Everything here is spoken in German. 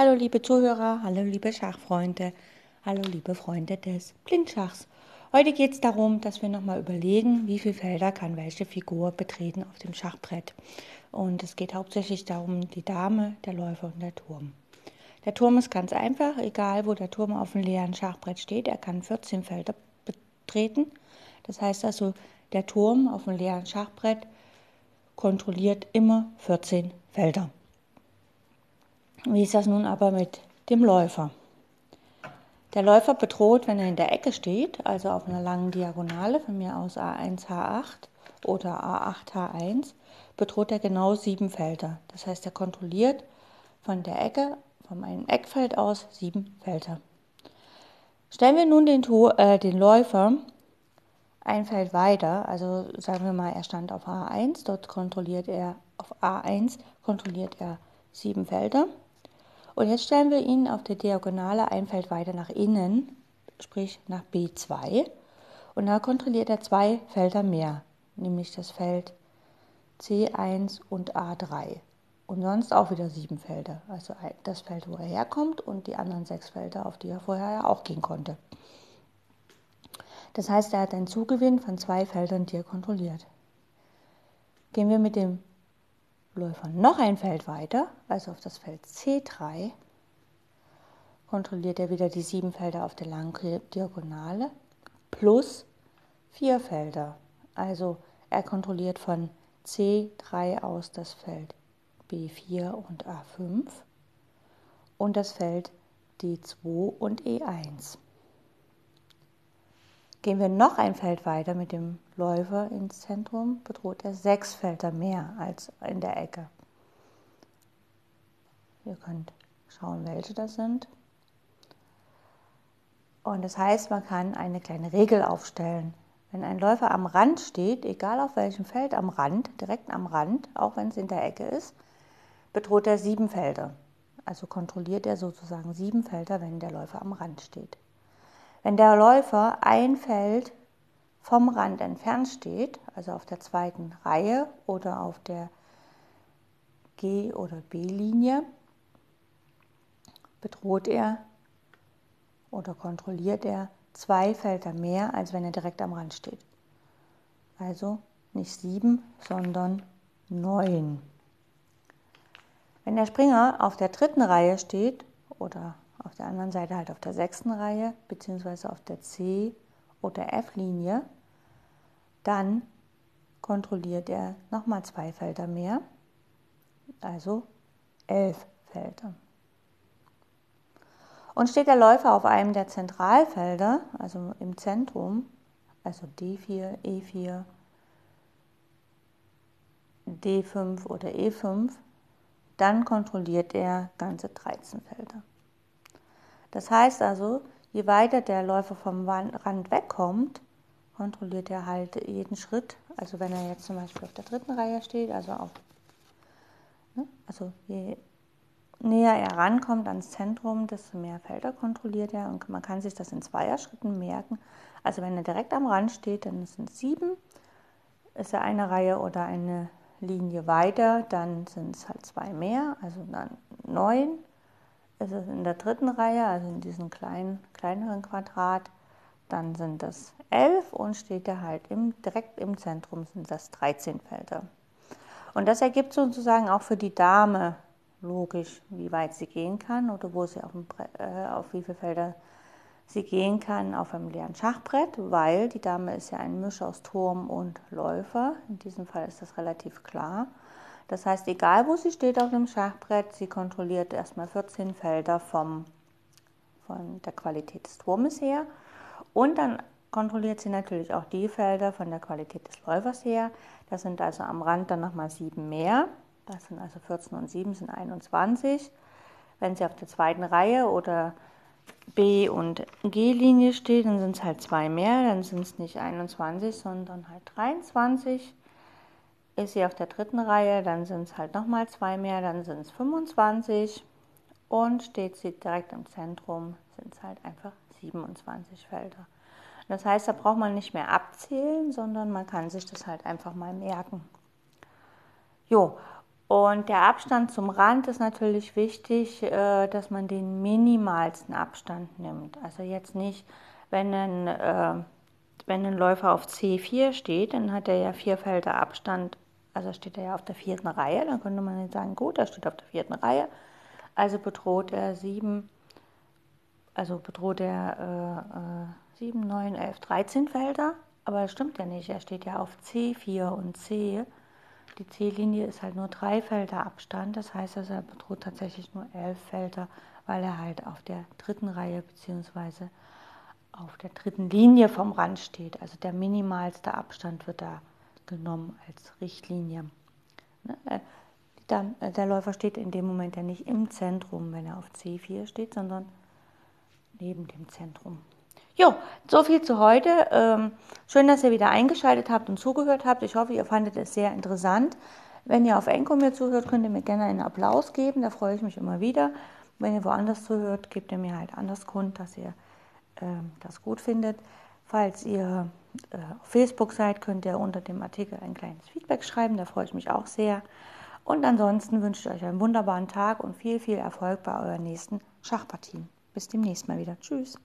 Hallo liebe Zuhörer, hallo liebe Schachfreunde, hallo liebe Freunde des Blindschachs. Heute geht es darum, dass wir nochmal überlegen, wie viele Felder kann welche Figur betreten auf dem Schachbrett. Und es geht hauptsächlich darum, die Dame, der Läufer und der Turm. Der Turm ist ganz einfach, egal wo der Turm auf dem leeren Schachbrett steht, er kann 14 Felder betreten. Das heißt also, der Turm auf dem leeren Schachbrett kontrolliert immer 14 Felder. Wie ist das nun aber mit dem Läufer? Der Läufer bedroht, wenn er in der Ecke steht, also auf einer langen Diagonale, von mir aus A1, H8 oder A8, H1, bedroht er genau sieben Felder. Das heißt, er kontrolliert von der Ecke, von einem Eckfeld aus, sieben Felder. Stellen wir nun den, äh, den Läufer ein Feld weiter, also sagen wir mal, er stand auf A1, dort kontrolliert er, auf A1 kontrolliert er sieben Felder. Und jetzt stellen wir ihn auf der Diagonale ein Feld weiter nach innen, sprich nach B2. Und da kontrolliert er zwei Felder mehr, nämlich das Feld C1 und A3. Und sonst auch wieder sieben Felder. Also das Feld, wo er herkommt und die anderen sechs Felder, auf die er vorher ja auch gehen konnte. Das heißt, er hat einen Zugewinn von zwei Feldern, die er kontrolliert. Gehen wir mit dem Läufer noch ein Feld weiter, also auf das Feld C3, kontrolliert er wieder die sieben Felder auf der langen Diagonale plus vier Felder. Also er kontrolliert von C3 aus das Feld B4 und A5 und das Feld D2 und E1. Gehen wir noch ein Feld weiter mit dem Läufer ins Zentrum, bedroht er sechs Felder mehr als in der Ecke. Ihr könnt schauen, welche das sind. Und das heißt, man kann eine kleine Regel aufstellen. Wenn ein Läufer am Rand steht, egal auf welchem Feld am Rand, direkt am Rand, auch wenn es in der Ecke ist, bedroht er sieben Felder. Also kontrolliert er sozusagen sieben Felder, wenn der Läufer am Rand steht. Wenn der Läufer ein Feld vom Rand entfernt steht, also auf der zweiten Reihe oder auf der G- oder B-Linie, bedroht er oder kontrolliert er zwei Felder mehr, als wenn er direkt am Rand steht. Also nicht sieben, sondern neun. Wenn der Springer auf der dritten Reihe steht oder auf der anderen Seite halt auf der sechsten Reihe beziehungsweise auf der C- oder F-Linie, dann kontrolliert er nochmal zwei Felder mehr, also elf Felder. Und steht der Läufer auf einem der Zentralfelder, also im Zentrum, also D4, E4, D5 oder E5, dann kontrolliert er ganze 13 Felder. Das heißt also, je weiter der Läufer vom Rand wegkommt, kontrolliert er halt jeden Schritt. Also wenn er jetzt zum Beispiel auf der dritten Reihe steht, also auf, ne, also je näher er rankommt ans Zentrum, desto mehr Felder kontrolliert er und man kann sich das in Zweierschritten merken. Also wenn er direkt am Rand steht, dann sind es sieben. Ist er eine Reihe oder eine Linie weiter, dann sind es halt zwei mehr, also dann neun ist es in der dritten Reihe, also in diesem kleinen, kleineren Quadrat, dann sind das 11 und steht er halt im, direkt im Zentrum sind das 13 Felder. Und das ergibt sozusagen auch für die Dame logisch, wie weit sie gehen kann oder wo sie auf, dem, äh, auf wie viele Felder sie gehen kann auf einem leeren Schachbrett, weil die Dame ist ja ein Misch aus Turm und Läufer. In diesem Fall ist das relativ klar. Das heißt, egal wo sie steht auf dem Schachbrett, sie kontrolliert erstmal 14 Felder vom, von der Qualität des Turmes her. Und dann kontrolliert sie natürlich auch die Felder von der Qualität des Läufers her. Das sind also am Rand dann nochmal sieben mehr. Das sind also 14 und 7 sind 21. Wenn sie auf der zweiten Reihe oder B- und G-Linie steht, dann sind es halt zwei mehr. Dann sind es nicht 21, sondern halt 23. Ist sie auf der dritten Reihe, dann sind es halt nochmal zwei mehr, dann sind es 25. Und steht sie direkt im Zentrum, sind es halt einfach 27 Felder. Das heißt, da braucht man nicht mehr abzählen, sondern man kann sich das halt einfach mal merken. Jo, Und der Abstand zum Rand ist natürlich wichtig, äh, dass man den minimalsten Abstand nimmt. Also jetzt nicht, wenn ein, äh, wenn ein Läufer auf C4 steht, dann hat er ja vier Felder Abstand, also steht er ja auf der vierten Reihe, dann könnte man jetzt sagen, gut, er steht auf der vierten Reihe, also bedroht er sieben, also bedroht er äh, sieben, neun, elf, 13 Felder, aber das stimmt ja nicht, er steht ja auf C4 und C die C-Linie ist halt nur drei Felder Abstand, das heißt, also er bedroht tatsächlich nur elf Felder, weil er halt auf der dritten Reihe bzw. auf der dritten Linie vom Rand steht. Also der minimalste Abstand wird da genommen als Richtlinie. Ne, äh, äh, der Läufer steht in dem Moment ja nicht im Zentrum, wenn er auf C4 steht, sondern neben dem Zentrum. Jo, so viel zu heute. Ähm, schön, dass ihr wieder eingeschaltet habt und zugehört habt. Ich hoffe, ihr fandet es sehr interessant. Wenn ihr auf Enko mir zuhört, könnt ihr mir gerne einen Applaus geben. Da freue ich mich immer wieder. Wenn ihr woanders zuhört, gebt ihr mir halt anders Grund, dass ihr das gut findet. Falls ihr äh, auf Facebook seid, könnt ihr unter dem Artikel ein kleines Feedback schreiben. Da freue ich mich auch sehr. Und ansonsten wünsche ich euch einen wunderbaren Tag und viel, viel Erfolg bei euren nächsten Schachpartien. Bis demnächst mal wieder. Tschüss.